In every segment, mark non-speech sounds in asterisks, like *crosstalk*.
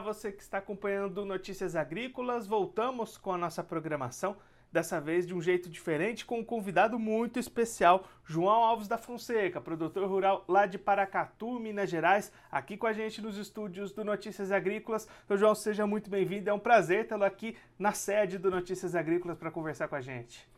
Você que está acompanhando Notícias Agrícolas. Voltamos com a nossa programação, dessa vez de um jeito diferente, com um convidado muito especial, João Alves da Fonseca, produtor rural lá de Paracatu, Minas Gerais, aqui com a gente nos estúdios do Notícias Agrícolas. Então, João, seja muito bem-vindo. É um prazer tê-lo aqui na sede do Notícias Agrícolas para conversar com a gente.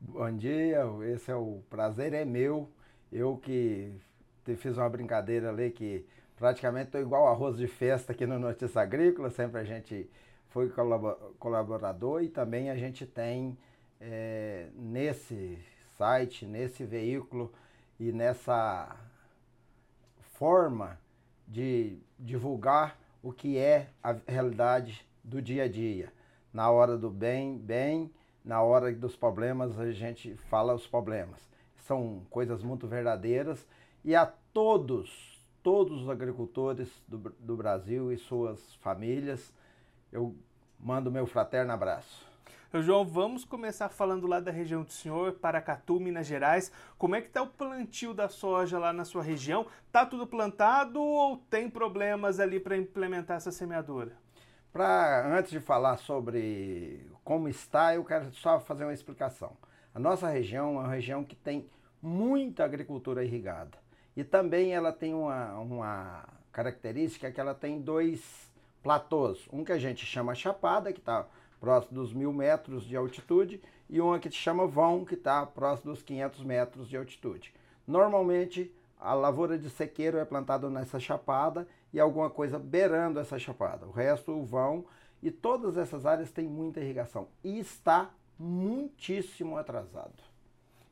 Bom dia, esse é o prazer é meu. Eu que fiz uma brincadeira ali que praticamente estou igual arroz de festa aqui no Notícia Agrícola, sempre a gente foi colaborador e também a gente tem é, nesse site, nesse veículo e nessa forma de divulgar o que é a realidade do dia a dia. Na hora do bem, bem, na hora dos problemas, a gente fala os problemas. São coisas muito verdadeiras e a todos todos os agricultores do, do Brasil e suas famílias. Eu mando meu fraterno abraço. João, vamos começar falando lá da região do senhor, Paracatu, Minas Gerais. Como é que está o plantio da soja lá na sua região? Tá tudo plantado ou tem problemas ali para implementar essa semeadura? Pra, antes de falar sobre como está, eu quero só fazer uma explicação. A nossa região é uma região que tem muita agricultura irrigada. E também ela tem uma, uma característica que ela tem dois platôs. Um que a gente chama chapada, que está próximo dos mil metros de altitude, e uma que se chama vão, que está próximo dos 500 metros de altitude. Normalmente, a lavoura de sequeiro é plantada nessa chapada e alguma coisa beirando essa chapada. O resto, o vão, e todas essas áreas têm muita irrigação. E está muitíssimo atrasado.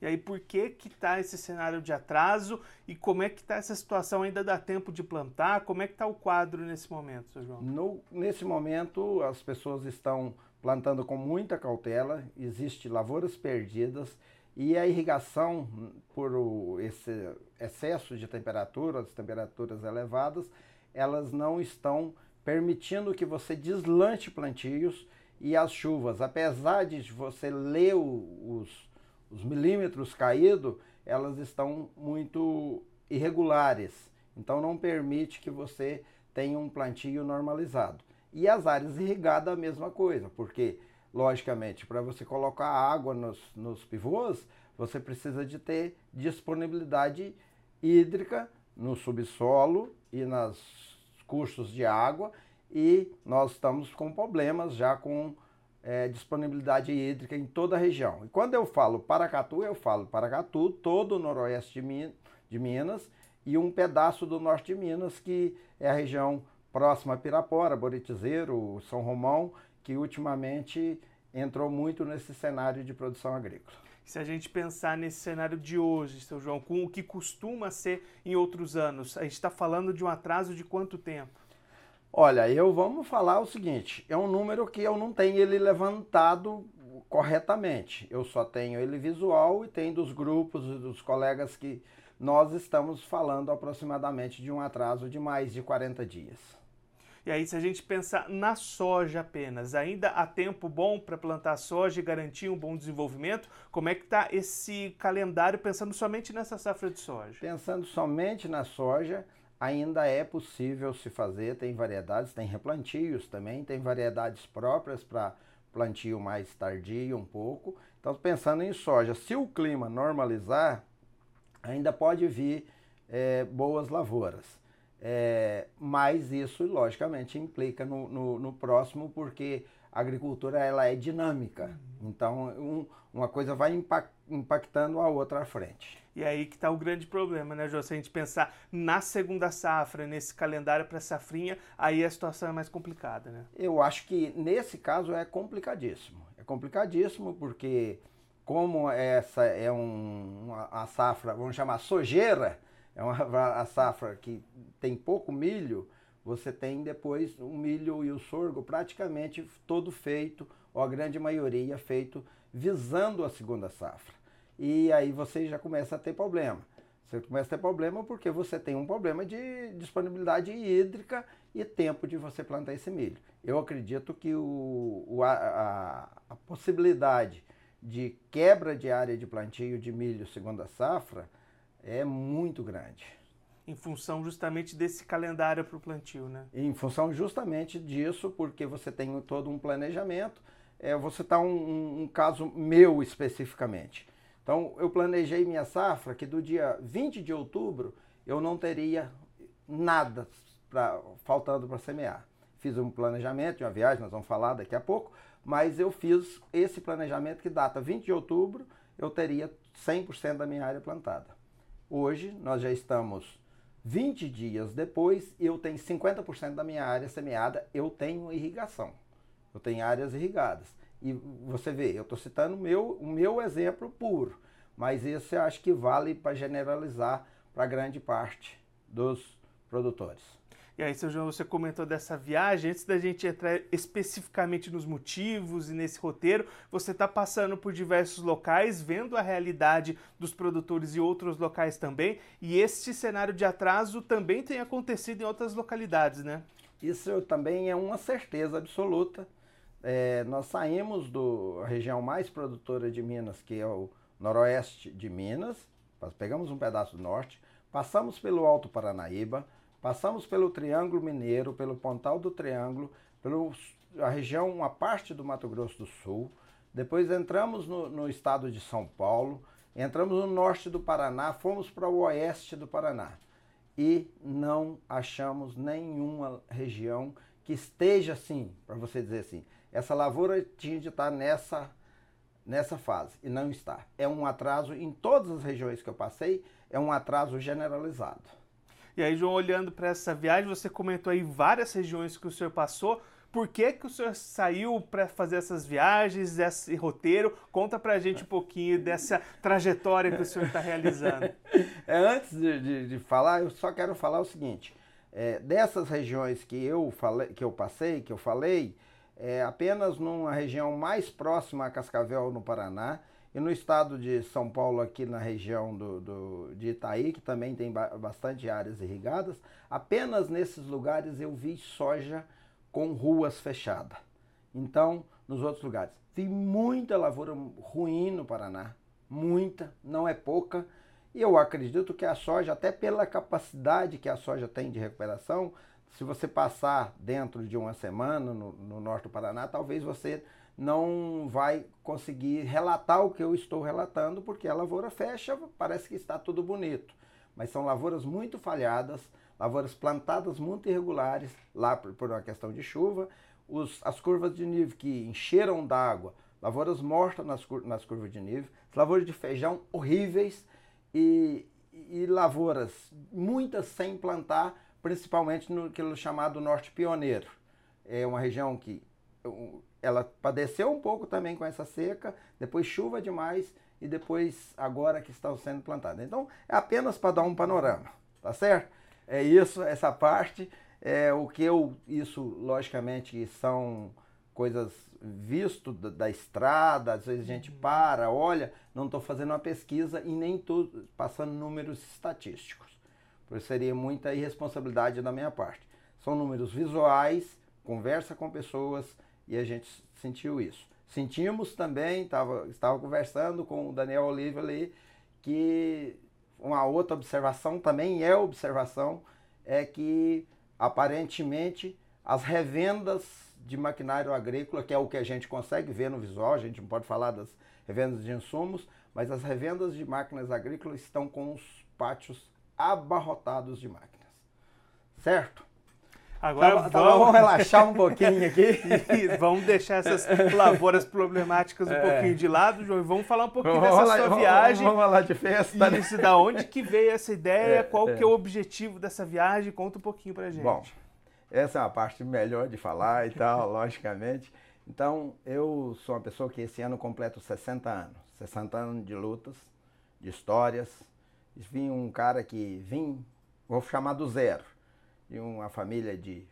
E aí, por que que está esse cenário de atraso e como é que está essa situação? Ainda dá tempo de plantar? Como é que está o quadro nesse momento, seu João? No, nesse momento, as pessoas estão plantando com muita cautela, existe lavouras perdidas e a irrigação, por esse excesso de temperatura, as temperaturas elevadas, elas não estão permitindo que você deslanche plantios e as chuvas, apesar de você ler os os milímetros caídos, elas estão muito irregulares. Então não permite que você tenha um plantio normalizado. E as áreas irrigadas a mesma coisa, porque, logicamente, para você colocar água nos, nos pivôs, você precisa de ter disponibilidade hídrica no subsolo e nos cursos de água, e nós estamos com problemas já com é, disponibilidade hídrica em toda a região. E quando eu falo Paracatu, eu falo Paracatu, todo o noroeste de, de Minas e um pedaço do norte de Minas, que é a região próxima a Pirapora, Boritizeiro, São Romão, que ultimamente entrou muito nesse cenário de produção agrícola. Se a gente pensar nesse cenário de hoje, seu João, com o que costuma ser em outros anos, a gente está falando de um atraso de quanto tempo? Olha, eu vamos falar o seguinte: é um número que eu não tenho ele levantado corretamente. Eu só tenho ele visual e tem dos grupos e dos colegas que nós estamos falando aproximadamente de um atraso de mais de 40 dias. E aí, se a gente pensar na soja apenas, ainda há tempo bom para plantar soja e garantir um bom desenvolvimento? Como é que está esse calendário pensando somente nessa safra de soja? Pensando somente na soja, ainda é possível se fazer, tem variedades, tem replantios também, tem variedades próprias para plantio mais tardio um pouco. Então, pensando em soja, se o clima normalizar, ainda pode vir é, boas lavouras. É, mas isso, logicamente, implica no, no, no, próximo, porque a agricultura ela é dinâmica. Então, um, uma coisa vai impactando a outra à frente. E aí que está o grande problema, né, Jô? Se a gente pensar na segunda safra, nesse calendário para safrinha, aí a situação é mais complicada, né? Eu acho que nesse caso é complicadíssimo. É complicadíssimo porque como essa é um, uma, a safra, vamos chamar sojeira, é uma *laughs* a safra que tem pouco milho, você tem depois o milho e o sorgo praticamente todo feito, ou a grande maioria feito visando a segunda safra e aí você já começa a ter problema. Você começa a ter problema porque você tem um problema de disponibilidade hídrica e tempo de você plantar esse milho. Eu acredito que o, o a, a, possibilidade de quebra de área de plantio de milho segundo a safra é muito grande. Em função justamente desse calendário para o plantio, né? Em função justamente disso, porque você tem todo um planejamento. É, você está um, um caso meu especificamente. Então, eu planejei minha safra que do dia 20 de outubro eu não teria nada pra, faltando para semear. Fiz um planejamento uma viagem, nós vamos falar daqui a pouco, mas eu fiz esse planejamento que data 20 de outubro, eu teria 100% da minha área plantada. Hoje, nós já estamos 20 dias depois e eu tenho 50% da minha área semeada, eu tenho irrigação. Eu tenho áreas irrigadas. E você vê, eu estou citando o meu, o meu exemplo puro, mas isso eu acho que vale para generalizar para grande parte dos produtores. E aí, seu João, você comentou dessa viagem. Antes da gente entrar especificamente nos motivos e nesse roteiro, você está passando por diversos locais, vendo a realidade dos produtores e outros locais também. E este cenário de atraso também tem acontecido em outras localidades, né? Isso também é uma certeza absoluta. É, nós saímos da região mais produtora de Minas, que é o noroeste de Minas, pegamos um pedaço do norte, passamos pelo Alto Paranaíba, passamos pelo Triângulo Mineiro, pelo Pontal do Triângulo, pela região, uma parte do Mato Grosso do Sul, depois entramos no, no estado de São Paulo, entramos no norte do Paraná, fomos para o oeste do Paraná. E não achamos nenhuma região que esteja assim, para você dizer assim, essa lavoura tinha de estar nessa, nessa fase e não está. É um atraso em todas as regiões que eu passei, é um atraso generalizado. E aí, João, olhando para essa viagem, você comentou aí várias regiões que o senhor passou. Por que, que o senhor saiu para fazer essas viagens, esse roteiro? Conta para a gente um pouquinho dessa trajetória que o senhor está realizando. *laughs* É, antes de, de, de, falar, eu só quero falar o seguinte: é, dessas regiões que eu, falei, que eu passei, que eu falei, é, apenas numa região mais próxima a Cascavel, no Paraná, e no estado de São Paulo, aqui na região do, do, de Itaí, que também tem ba bastante áreas irrigadas, apenas nesses lugares eu vi soja com ruas fechadas. Então, nos outros lugares, vi muita lavoura ruim no Paraná, muita, não é pouca, e eu acredito que a soja, até pela capacidade que a soja tem de recuperação, se você passar dentro de uma semana no, no norte do Paraná, talvez você não vai conseguir relatar o que eu estou relatando, porque a lavoura fecha, parece que está tudo bonito. Mas são lavouras muito falhadas, lavouras plantadas muito irregulares, lá por, por uma questão de chuva, os, as curvas de nível que encheram d'água, lavouras mortas nas, nas curvas de nível, lavouras de feijão horríveis e, e lavouras muitas sem plantar, principalmente no que é chamado norte pioneiro. É uma região que ela padeceu um pouco também com essa seca, depois chuva demais e depois agora que estão sendo plantadas. Então, é apenas para dar um panorama, tá certo? É isso, essa parte. É o que eu, isso logicamente são coisas visto da, da, estrada, às vezes a gente uhum. para, olha, não estou fazendo uma pesquisa e nem estou passando números estatísticos. Por isso seria muita irresponsabilidade da minha parte. São números visuais, conversa com pessoas e a gente sentiu isso. Sentimos também, tava, estava conversando com o Daniel Oliva ali, que uma outra observação também é observação, é que aparentemente as revendas de maquinário agrícola, que é o que a gente consegue ver no visual, a gente não pode falar das revendas de insumos, mas as revendas de máquinas agrícolas estão com os pátios abarrotados de máquinas. Certo? Agora tá, vamos... vamos relaxar um pouquinho aqui. *laughs* e vamos deixar essas lavouras problemáticas um é. pouquinho de lado, João, e vamos falar um pouquinho vamos dessa sua viagem. Vamos, falar de festa. Né? Isso, da onde que veio essa ideia, é, qual é. que é o objetivo dessa viagem, conta um pouquinho pra gente. Bom, essa é uma parte melhor de falar e tal, *laughs* logicamente. Então, eu sou uma pessoa que esse ano completo 60 anos. 60 anos de lutas, de histórias, vim um cara que vim, vou chamar do zero, de uma família de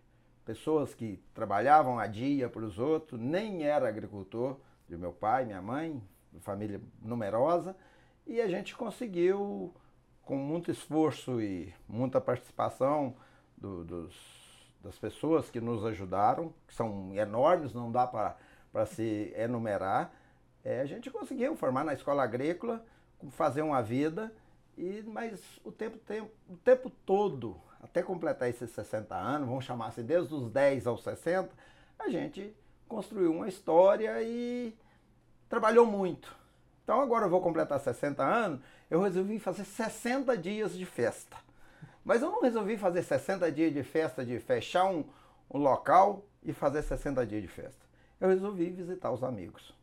pessoas que trabalhavam a dia para os outros, nem era agricultor, de meu pai, minha mãe, família numerosa, e a gente conseguiu, com muito esforço e muita participação do, dos, das pessoas que nos ajudaram, que são enormes, não dá para se enumerar, é, a gente conseguiu formar na escola agrícola, fazer uma vida E, mas o tempo, tempo, o tempo todo, até completar esses 60 anos, vamos chamar assim, desde os 10 aos 60, a gente construiu uma história e trabalhou muito. Então agora eu vou completar 60 anos, eu resolvi fazer 60 dias de festa. Mas eu não resolvi fazer 60 dias de festa, de fechar um, um local e fazer 60 dias de festa. Eu resolvi visitar os amigos,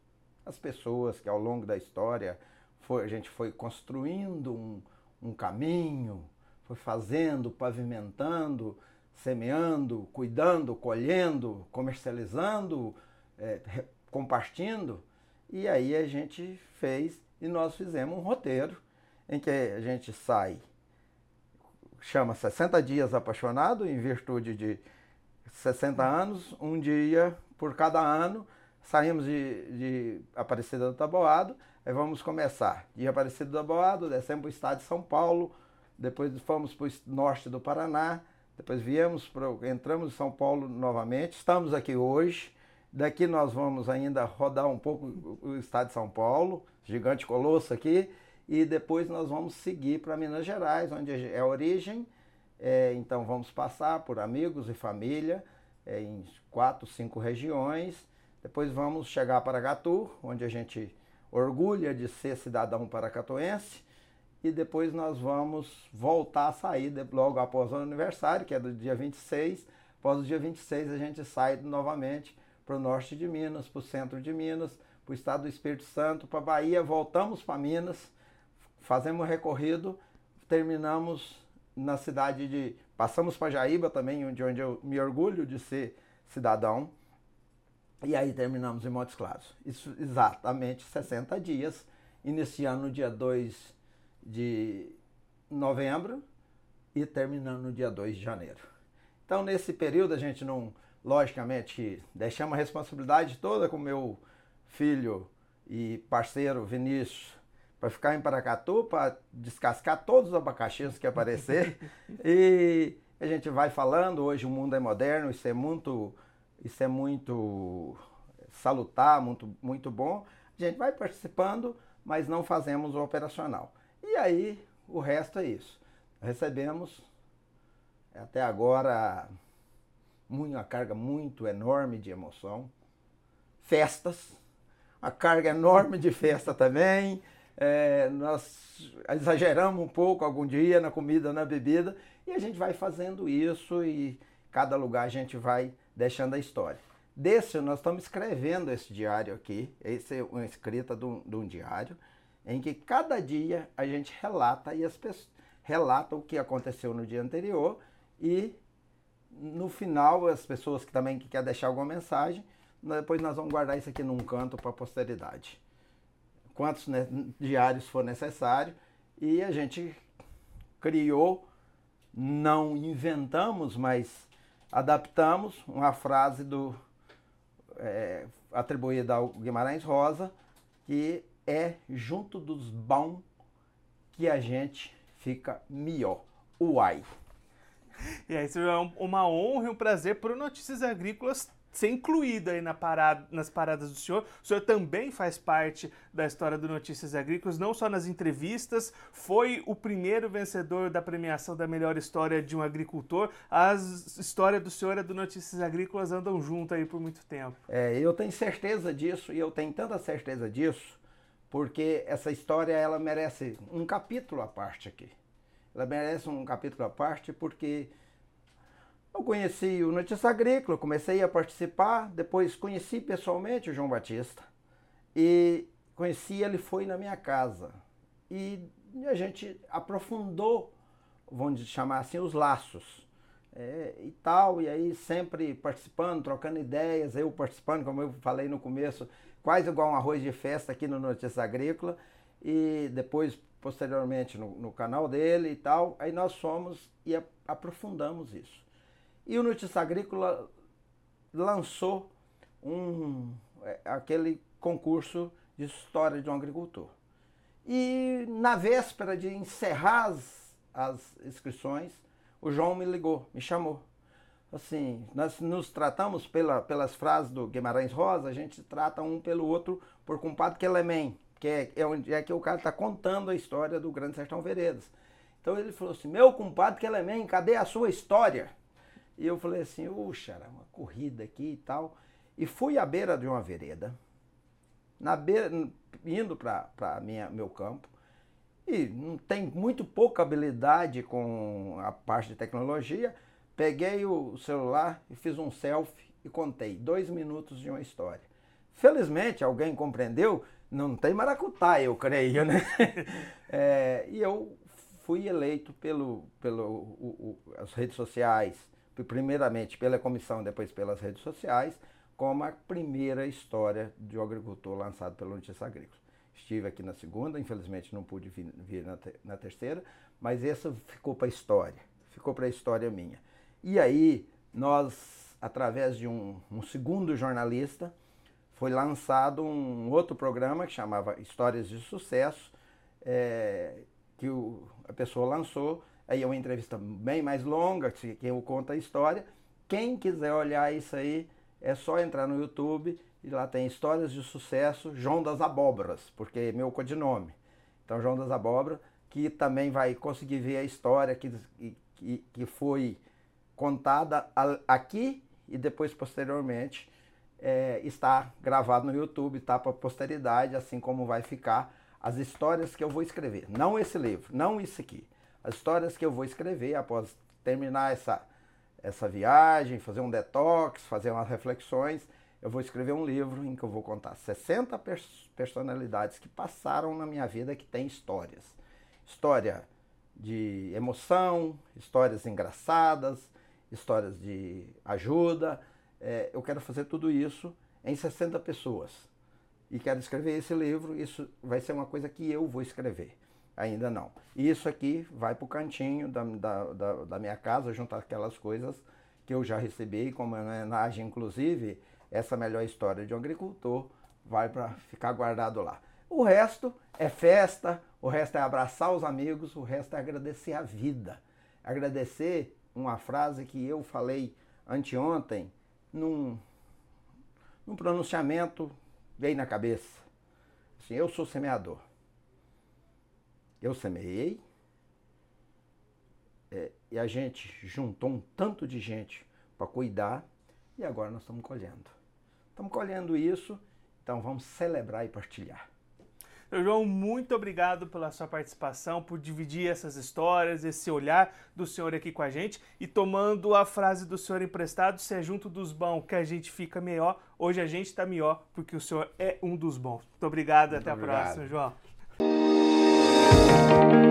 as pessoas que ao longo da história foi, a gente foi construindo um, um caminho, foi fazendo, pavimentando, semeando, cuidando, colhendo, comercializando, é, compartilhando. E aí a gente fez e nós fizemos um roteiro em que a gente sai, chama 60 dias apaixonado, em virtude de 60 anos, um dia por cada ano, saímos de, de Aparecida do Taboado, vamos começar. De Aparecida do Taboado, descemos para o estado de São Paulo, depois fomos para o norte do Paraná, depois viemos, pro, entramos em São Paulo novamente, estamos aqui hoje, daqui nós vamos ainda rodar um pouco o estado de São Paulo, gigante colosso aqui, e depois nós vamos seguir para Minas Gerais, onde é a origem, é, então vamos passar por amigos e família é, em quatro, cinco regiões. Depois vamos chegar para Gatu, onde a gente orgulha de ser cidadão paracatuense. E depois nós vamos voltar a sair logo após o aniversário, que é do dia 26. Após o dia 26 a gente sai novamente para o norte de Minas, para o centro de Minas, para o estado do Espírito Santo, para a Bahia, voltamos para Minas, fazemos o recorrido, terminamos na cidade de. Passamos para Jaíba também, de onde eu me orgulho de ser cidadão. E aí terminamos em Montes Claros. Isso exatamente 60 dias, iniciando no dia 2 de novembro e terminando no dia 2 de janeiro. Então, nesse período, a gente não, logicamente, deixamos a responsabilidade toda com meu filho e parceiro Vinícius para ficar em Paracatu, para descascar todos os abacaxis que aparecer. *laughs* e a gente vai falando, hoje o mundo é moderno, isso é muito, isso é muito salutar, muito, muito bom. A gente vai participando, mas não fazemos o operacional. E aí o resto é isso. Recebemos até agora uma carga muito enorme de emoção, festas, uma carga enorme de festa também. É, nós exageramos um pouco algum dia na comida, na bebida, e a gente vai fazendo isso e cada lugar a gente vai deixando a história. Desse, nós estamos escrevendo esse diário aqui, esse é uma escrita de um, de um diário, em que cada dia a gente relata e as pessoas relata o que aconteceu no dia anterior e no final as pessoas que também que quer deixar alguma mensagem, depois nós vamos guardar isso aqui num canto para a posteridade quantos diários for necessário, e a gente criou, não inventamos, mas adaptamos uma frase do é, atribuída ao Guimarães Rosa, que é junto dos bons que a gente fica melhor. Uai! E aí, isso é uma honra e um prazer para o Notícias Agrícolas ser incluído aí na parada, nas paradas do senhor. O senhor também faz parte da história do Notícias Agrícolas, não só nas entrevistas, foi o primeiro vencedor da premiação da melhor história de um agricultor. As histórias do senhor e do Notícias Agrícolas andam junto aí por muito tempo. É, eu tenho certeza disso e eu tenho tanta certeza disso porque essa história ela merece um capítulo à parte aqui. Ela merece um capítulo à parte porque eu conheci o Notícia Agrícola, comecei a participar, depois conheci pessoalmente o João Batista e conheci ele foi na minha casa e a gente aprofundou, vamos chamar assim, os laços é, e tal, e aí sempre participando, trocando ideias, eu participando, como eu falei no começo, quase igual um arroz de festa aqui no Notícia Agrícola e depois posteriormente no, no canal dele e tal, aí nós fomos e aprofundamos isso. E o Notícia Agrícola lançou um, é, aquele concurso de história de um agricultor. E na véspera de encerrar as, as inscrições, o João me ligou, me chamou. Assim, nós nos tratamos pela, pelas frases do Guimarães Rosa, a gente trata um pelo outro por compadre que ele é que é, é onde é que o cara está contando a história do Grande Sertão Veredas. Então ele falou assim, meu compadre Kelemen, cadê a sua história? E eu falei assim, uxa, uma corrida aqui e tal. E fui à beira de uma vereda, na beira, indo para meu campo, e não tem muito pouca habilidade com a parte de tecnologia. Peguei o celular e fiz um selfie e contei dois minutos de uma história. Felizmente, alguém compreendeu, não tem maracutá, eu creio, né? *laughs* é, e eu fui eleito pelo, pelo o, o, as redes sociais, primeiramente pela comissão, depois pelas redes sociais, como a primeira história de um agricultor lançado pela Notícia Agrícola. Estive aqui na segunda, infelizmente não pude vir, vir na, te, na terceira, mas essa ficou para a história, ficou para a história minha. E aí, nós, através de um, um segundo jornalista, foi lançado um outro programa que chamava Histórias de Sucesso, é, que o, a pessoa lançou. Aí é uma entrevista bem mais longa, que eu conto a história. Quem quiser olhar isso aí, é só entrar no YouTube e lá tem Histórias de Sucesso, João das Abóboras, porque é meu codinome. Então, João das Abóboras, que também vai conseguir ver a história que, que, que foi contada aqui e depois, posteriormente, é, está gravado no YouTube, está para posteridade, assim como vai ficar as histórias que eu vou escrever. Não esse livro, não isso aqui. As histórias que eu vou escrever após terminar essa, essa viagem, fazer um detox, fazer umas reflexões, eu vou escrever um livro em que eu vou contar 60 pers personalidades que passaram na minha vida que têm histórias. História de emoção, histórias engraçadas, histórias de ajuda, é, eu quero fazer tudo isso em 60 pessoas. E quero escrever esse livro, isso vai ser uma coisa que eu vou escrever. Ainda não. Isso aqui vai para o cantinho da, da, da, da, minha casa, junto aquelas coisas que eu já recebi, como homenagem, inclusive, essa melhor história de um agricultor vai para ficar guardado lá. O resto é festa, o resto é abraçar os amigos, o resto é agradecer a vida. Agradecer uma frase que eu falei anteontem, num, num pronunciamento veio na cabeça. Assim, eu sou semeador. Eu semeei é, e a gente juntou um tanto de gente para cuidar e agora nós estamos colhendo. Estamos colhendo isso, então vamos celebrar e partilhar. João, muito obrigado pela sua participação, por dividir essas histórias, esse olhar do senhor aqui com a gente e tomando a frase do senhor emprestado, se é junto dos bons que a gente fica melhor, hoje a gente está melhor porque o senhor é um dos bons. Muito obrigado, muito até obrigado. a próxima, João. Música